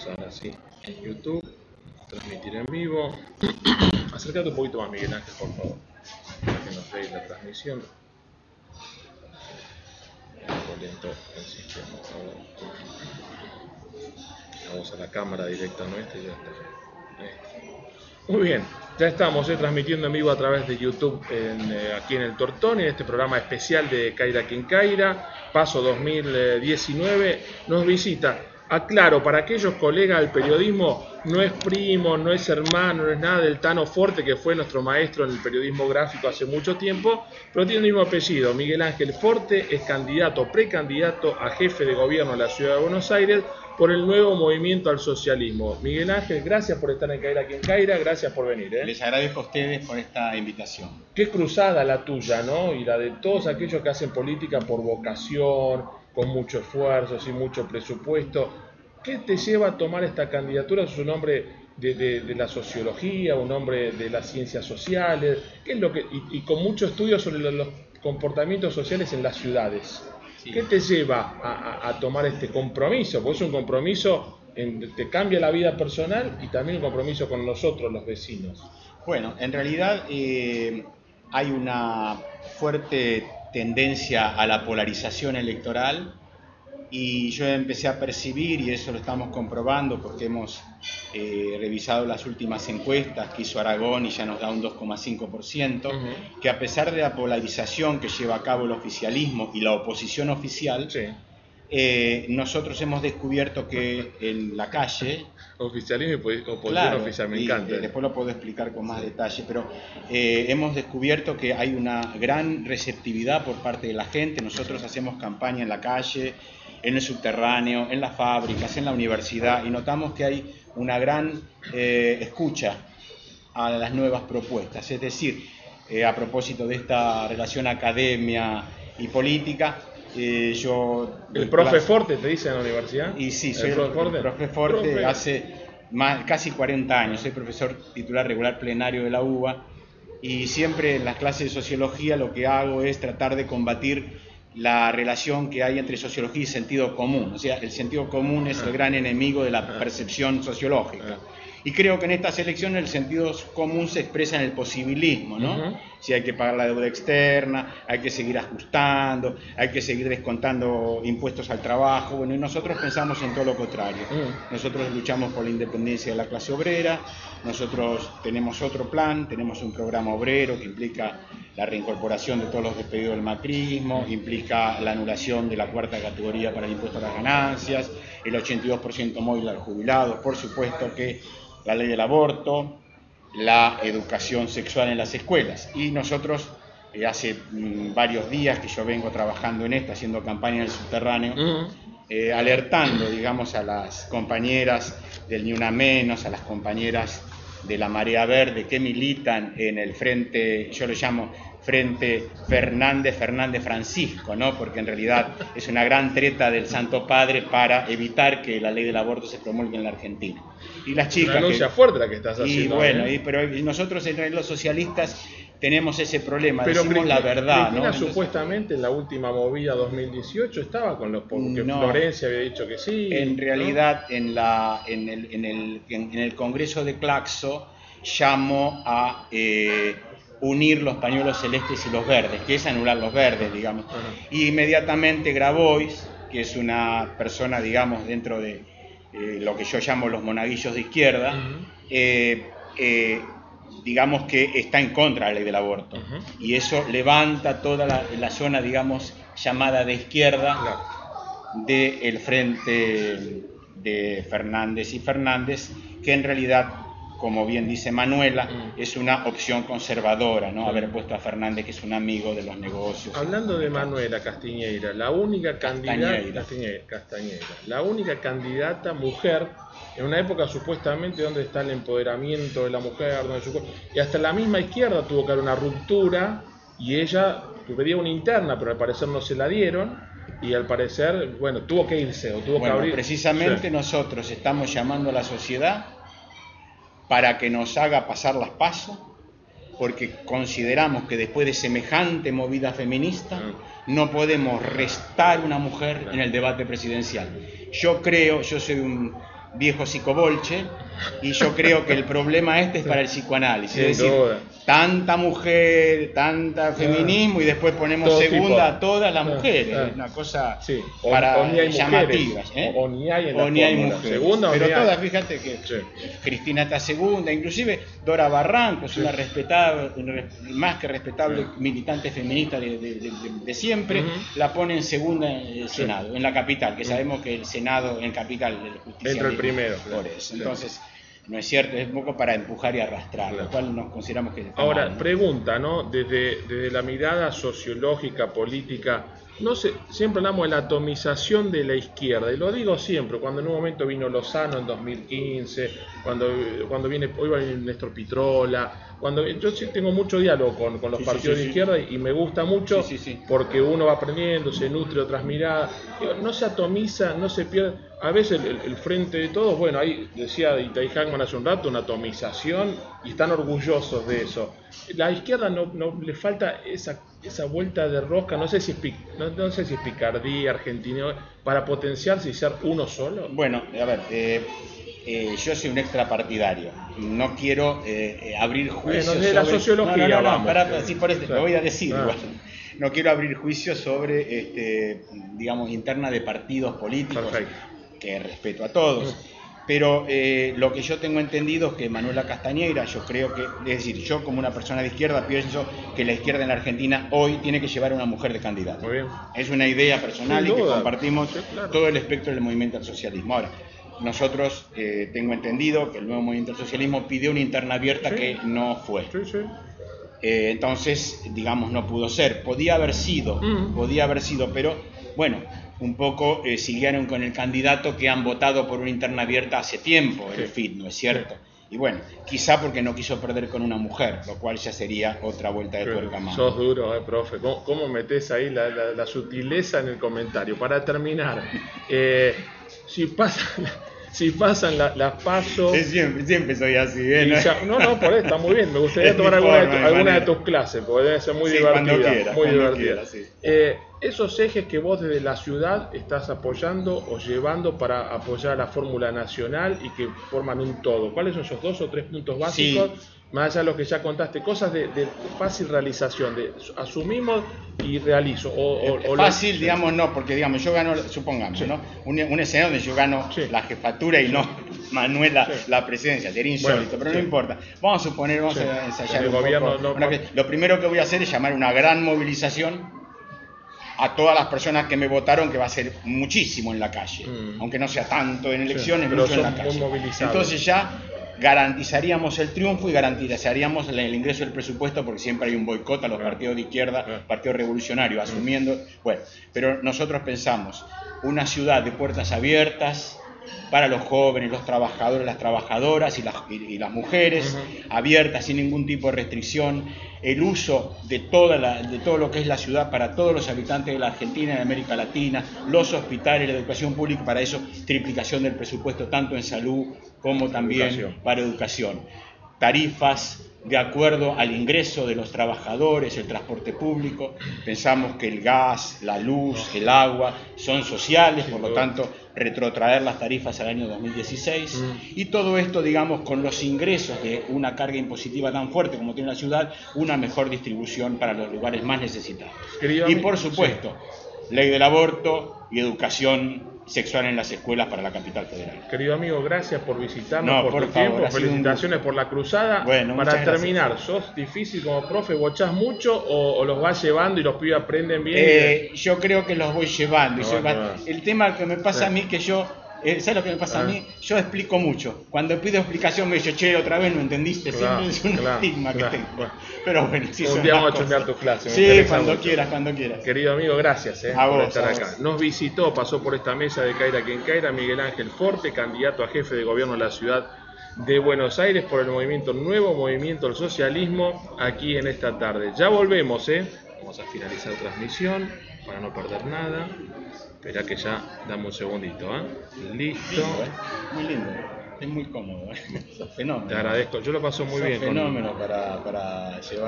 Estamos ahora sí en YouTube, transmitir en vivo. Acércate un poquito más, Miguel Ángel, por favor, para que nos veáis la transmisión. Lento el sistema. Vamos a la cámara directamente y ya está. Muy bien, ya estamos eh, transmitiendo en vivo a través de YouTube en, eh, aquí en el Tortón, en este programa especial de Caira Quien Caira, Paso 2019. Nos visita Aclaro, para aquellos colegas del periodismo, no es primo, no es hermano, no es nada del Tano Forte, que fue nuestro maestro en el periodismo gráfico hace mucho tiempo, pero tiene el mismo apellido. Miguel Ángel Forte es candidato, precandidato a jefe de gobierno de la ciudad de Buenos Aires por el nuevo movimiento al socialismo. Miguel Ángel, gracias por estar en Caira aquí en Caira, gracias por venir. ¿eh? Les agradezco a ustedes por esta invitación. Qué cruzada la tuya, ¿no? Y la de todos aquellos que hacen política por vocación, con mucho esfuerzo, sin mucho presupuesto. ¿Qué te lleva a tomar esta candidatura? Es un hombre de, de, de, la sociología, un hombre de las ciencias sociales, ¿qué es lo que, y, y con mucho estudio sobre los, los, comportamientos sociales en las ciudades. Sí. ¿Qué te lleva a, a, a, tomar este compromiso? Porque es un compromiso, en, te cambia la vida personal y también un compromiso con nosotros, los vecinos. Bueno, en realidad eh, hay una fuerte tendencia a la polarización electoral y yo empecé a percibir, y eso lo estamos comprobando porque hemos eh, revisado las últimas encuestas que hizo Aragón y ya nos da un 2,5%, uh -huh. que a pesar de la polarización que lleva a cabo el oficialismo y la oposición oficial, sí. Eh, nosotros hemos descubierto que en la calle... Oficialismo y oposición claro, oficial, me encanta. Y, después lo puedo explicar con más detalle, pero eh, hemos descubierto que hay una gran receptividad por parte de la gente, nosotros hacemos campaña en la calle, en el subterráneo, en las fábricas, en la universidad, y notamos que hay una gran eh, escucha a las nuevas propuestas. Es decir, eh, a propósito de esta relación academia y política, eh, yo... ¿El profe Forte te dice en la universidad? Y sí, soy el, profe Forte, el profe Forte profe. hace más, casi 40 años, soy profesor titular regular plenario de la UBA, y siempre en las clases de sociología lo que hago es tratar de combatir la relación que hay entre sociología y sentido común. O sea, el sentido común es el gran enemigo de la percepción sociológica. Y creo que en estas elecciones el sentido común se expresa en el posibilismo, ¿no? Uh -huh. Si hay que pagar la deuda externa, hay que seguir ajustando, hay que seguir descontando impuestos al trabajo, bueno, y nosotros pensamos en todo lo contrario. Uh -huh. Nosotros luchamos por la independencia de la clase obrera, nosotros tenemos otro plan, tenemos un programa obrero que implica la reincorporación de todos los despedidos del macrismo, implica la anulación de la cuarta categoría para el impuesto a las ganancias, el 82% móvil a los jubilados, por supuesto que la ley del aborto, la educación sexual en las escuelas. Y nosotros, eh, hace mm, varios días que yo vengo trabajando en esta, haciendo campaña en el subterráneo, uh -huh. eh, alertando, digamos, a las compañeras del Ni Una Menos, a las compañeras de la Marea Verde que militan en el frente, yo lo llamo frente Fernández Fernández Francisco, ¿no? porque en realidad es una gran treta del Santo Padre para evitar que la ley del aborto se promulgue en la Argentina. Y las chicas... Una que, fuerte la que estás haciendo. Y bueno, ¿eh? y, pero nosotros en los socialistas tenemos ese problema, pero decimos la verdad. Cristina ¿no? supuestamente en la última movida 2018 estaba con los porque no, Florencia había dicho que sí. En realidad en, la, en, el, en, el, en, el, Congreso de Claxo llamó a... Eh, unir los pañuelos celestes y los verdes, que es anular los verdes, digamos. Y inmediatamente Grabois, que es una persona, digamos, dentro de eh, lo que yo llamo los monaguillos de izquierda, uh -huh. eh, eh, digamos que está en contra de la ley del aborto. Uh -huh. Y eso levanta toda la, la, zona, digamos, llamada de izquierda claro. del frente de Fernández y Fernández, que en realidad como bien dice Manuela, mm. es una opción conservadora, ¿no? Haber puesto a Fernández, que es un amigo de los negocios. Hablando de Manuela Castiñeira, la única candidata, Castañeira. Castañeira, la única candidata mujer en una época supuestamente donde está el empoderamiento de la mujer, donde su... y hasta la misma izquierda tuvo que haber una ruptura y ella pedía una interna, pero al parecer no se la dieron y al parecer, bueno, tuvo que irse o tuvo bueno, que abrir. Precisamente sí. nosotros estamos llamando a la sociedad para que nos haga pasar las pasos, porque consideramos que después de semejante movida feminista no podemos restar una mujer en el debate presidencial. Yo creo, yo soy un viejo psicobolche y yo creo que el problema este es para el psicoanálisis. Sin es decir, duda. tanta mujer, tanta feminismo y después ponemos Todo segunda tipo. a todas las mujeres. Es una cosa Sí, o- para o ni hay llamativas. mujeres, ¿eh? o- ni hay en la O ni hay mujeres. Segunda Pero ni hay. todas, fíjate que Sí. Cristina está segunda, inclusive Dora Barranco es una respetada, más que respetable militante feminista de, de- de- de siempre, Ujú. la pone en segunda en el Senado, en la capital, que sabemos que el Senado en capital el justicialismo, Entra el primero, Por claro. eso. Sí. Entonces, no es cierto, es un poco para empujar y arrastrar, Claro. lo cual nos consideramos que Ahora, mal, ¿no? pregunta, ¿no? Desde, desde la mirada sociológica, política, no sé, siempre hablamos de la atomización de la izquierda, y lo digo siempre, cuando en un momento vino Lozano en 2015, cuando, cuando viene, hoy va a venir Néstor Pitrola, cuando yo sí tengo mucho diálogo con, con los Sí, partidos sí, de izquierda y, me gusta mucho porque uno va aprendiendo, se nutre otras miradas, Digo, no se atomiza, no se pierde, a veces el, frente de todos, bueno, ahí decía Itai Hackman hace un rato, una atomización y están orgullosos de eso. La izquierda no, no le falta esa, esa vuelta de rosca, no sé si es, no, no sé si es picardía, argentina, para potenciarse y ser uno solo. Bueno, a ver, eh, eh, yo soy un extrapartidario. No quiero eh, eh, abrir juicios Bueno, de la sobre... sociología No, no, no, vamos. sí, por eso, Claro. lo voy a decir Ah. igual. No quiero abrir juicios sobre, este, digamos, interna de partidos políticos, Perfecto. que respeto a todos. Pero eh, lo que yo tengo entendido es que Manuela Castañeira, yo creo que, es decir, yo como una persona de izquierda pienso que la izquierda en la Argentina hoy tiene que llevar a una mujer de candidata. Muy bien. Es una idea personal y que compartimos Sí, claro. todo el espectro del movimiento al socialismo. Ahora, nosotros eh, tengo entendido que el nuevo movimiento al socialismo pidió una interna abierta Sí. que no fue. Sí, sí. Eh, entonces, digamos, no pudo ser. Podía haber sido, Mm. podía haber sido, pero bueno, un poco eh, siguieron con el candidato que han votado por una interna abierta hace tiempo, el. FIT, ¿no es cierto? Y bueno, quizá porque no quiso perder con una mujer, lo cual ya sería otra vuelta de tuerca más. Sos duro, eh, profe. ¿Cómo, cómo metés ahí la, la- la sutileza en el comentario? Para terminar, eh, si pasan, si pasan la- las pasos... Es siempre, siempre soy así, ¿eh? ¿No? ya- no, no, por eso está muy bien. Me gustaría Es tomar alguna, de, tu- alguna de tus clases, porque debe ser muy Sí, divertida. muy divertida. sí. Eh, esos ejes que vos desde la ciudad estás apoyando o llevando para apoyar a la fórmula nacional y que forman un todo. ¿Cuáles son esos dos o tres puntos básicos? Más allá de lo que ya contaste, cosas de, de fácil realización, de asumimos y realizo. O, o- o lo- Fácil, digamos, no, porque digamos, yo gano, supongamos, ¿no? Un, un escenario donde yo gano Sí. la jefatura y no Manuela Sí. la presidencia, sería insólito, Bueno, pero sí. no importa. Vamos a suponer, vamos Sí. a ensayar El un gobierno poco. no- una vez- Lo primero que voy a hacer es llamar una gran movilización a todas las personas que me votaron, que va a ser muchísimo en la calle, Mm. aunque no sea tanto en elecciones, pero mucho en la calle. Entonces ya garantizaríamos el triunfo y garantizaríamos el el ingreso del presupuesto porque siempre hay un boicot a los partidos de izquierda, partidos revolucionarios, asumiendo, bueno, pero nosotros pensamos una ciudad de puertas abiertas para los jóvenes, los trabajadores, las trabajadoras y las, y, y las mujeres, abiertas sin ningún tipo de restricción, el uso de, toda la- de todo lo que es la ciudad para todos los habitantes de la Argentina y de América Latina, los hospitales, la educación pública, para eso triplicación del presupuesto tanto en salud como también Educación. para educación. Tarifas de acuerdo al ingreso de los trabajadores, el transporte público. Pensamos que el gas, la luz, el agua son sociales, por lo tanto, retrotraer las tarifas al año 2016. Mm. Y todo esto, digamos, con los ingresos de una carga impositiva tan fuerte como tiene la ciudad, una mejor distribución para los lugares más necesitados. Querido y por supuesto, ley del aborto y educación sexual en las escuelas para la capital federal. Querido amigo, gracias por visitarnos, No, por, por tu favor, tiempo, un felicitaciones por la cruzada. Bueno, Para terminar, ¿sos difícil como profe? ¿Bochás mucho o, o los vas llevando y los pibes aprenden bien? Eh, yo creo que los voy llevando. No, no. El tema que me pasa Sí. a mí que yo, eh, ¿sabes lo que me pasa Ah. a mí? Yo explico mucho. Cuando pido explicación me dice, che, otra vez no entendiste. Claro, Siempre es un claro, estigma claro. que tengo. Pero bueno, sí Un día vamos a cosas. tus clases, Sí, cuando mucho. quieras, cuando quieras. Querido amigo, gracias eh, A por vos, estar a acá. vos. Nos visitó, pasó por esta mesa de Caira quien Caira, Miguel Ángel Forte, candidato a jefe de gobierno de la ciudad de Buenos Aires por el movimiento Nuevo Movimiento al Socialismo, aquí en esta tarde. Ya volvemos, ¿eh? Vamos a finalizar transmisión para no perder nada. Espera que ya dame un segundito, ¿eh? Listo. Lindo, ¿eh? Muy lindo. Es muy cómodo. ¿eh? Fenómeno. Te agradezco. Yo lo paso muy bien. con- fenómeno para, para llevar.